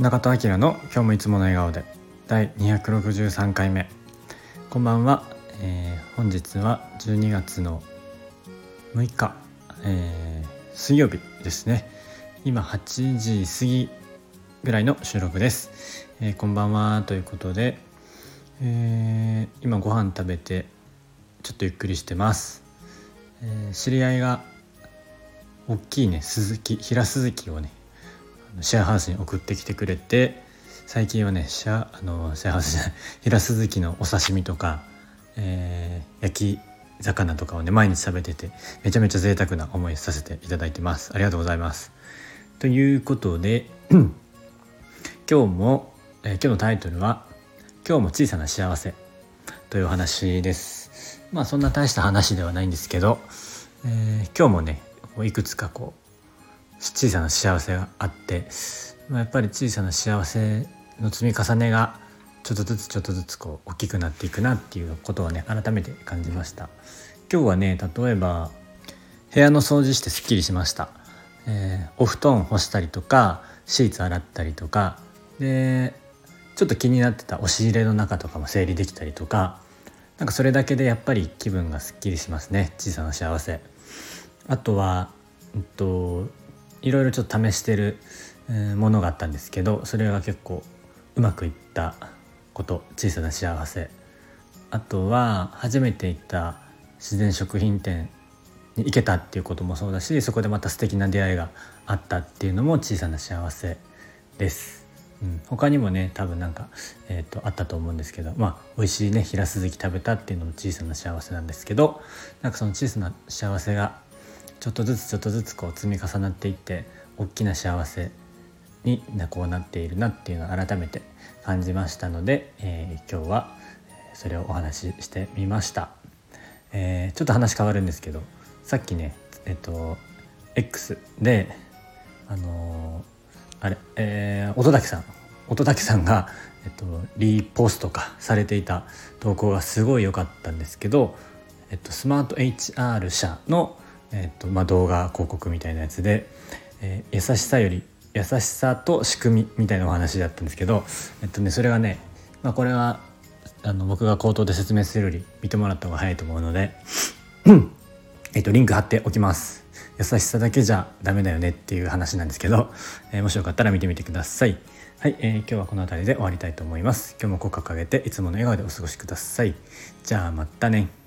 中田明の今日もいつもの笑顔で第263回目。こんばんは、えー、本日は12月の6日、えー、水曜日ですね。今8時過ぎぐらいの収録です、えー、こんばんはということで、えー、今ご飯食べてちょっとゆっくりしてます、えー、知り合いが大きいね鈴木平鈴木をねシェアハウスに送ってきてくれて最近はねシェアあのシェアハウスじゃない 平鈴木のお刺身とか、えー、焼き魚とかをね毎日食べててめちゃめちゃ贅沢な思いさせていただいてます。ありがとうございます。ということで 今日も、えー、今日のタイトルは「今日も小さな幸せ」という話です。まあそんな大した話ではないんですけど、えー、今日もねいくつかこう小さな幸せがあって、まあ、やっぱり小さな幸せの積み重ねがちょっとずつちょっとずつこう大きくなっていくなっていうことをね改めて感じました。今日はね例えば部屋の掃除してすっきりしました、えー、お布団干したりとかシーツ洗ったりとかでちょっと気になってた押し入れの中とかも整理できたりとかなんかそれだけでやっぱり気分がすっきりしますね。小さな幸せ。あとは、えっと、いろいろちょっと試してるものがあったんですけどそれが結構うまくいったこと小さな幸せあとは初めて行った自然食品店に行けたっていうこともそうだしそこでまた素敵な出会いがあったっていうのも小さな幸せです。うん、他にもね多分なんか、えーと、あったと思うんですけどまあ美味しいね平鈴木食べたっていうのも小さな幸せなんですけどなんかその小さな幸せがちょっとずつちょっとずつこう積み重なっていって大きな幸せにこうなっているなっていうのを改めて感じましたので、えー、今日はそれをお話ししてみました、えー、ちょっと話変わるんですけどさっきねえっと X であのー、あれ、えー、音竹さん音竹さんが、えっと、リポストかされていた投稿がすごい良かったんですけど、えっと、スマート HR 社のえーとまあ、動画広告みたいなやつで、えー、優しさより優しさと仕組みみたいなお話だったんですけど、えっとね、それがね、まあ、これはあの僕が口頭で説明するより見てもらった方が早いと思うので えっとリンク貼っておきます。優しさだけじゃダメだよねっていう話なんですけど、えー、もしよかったら見てみてください。はい、えー、今日はこの辺りで終わりたいと思います。今日も口角上げていつもの笑顔でお過ごしください。じゃあまたね。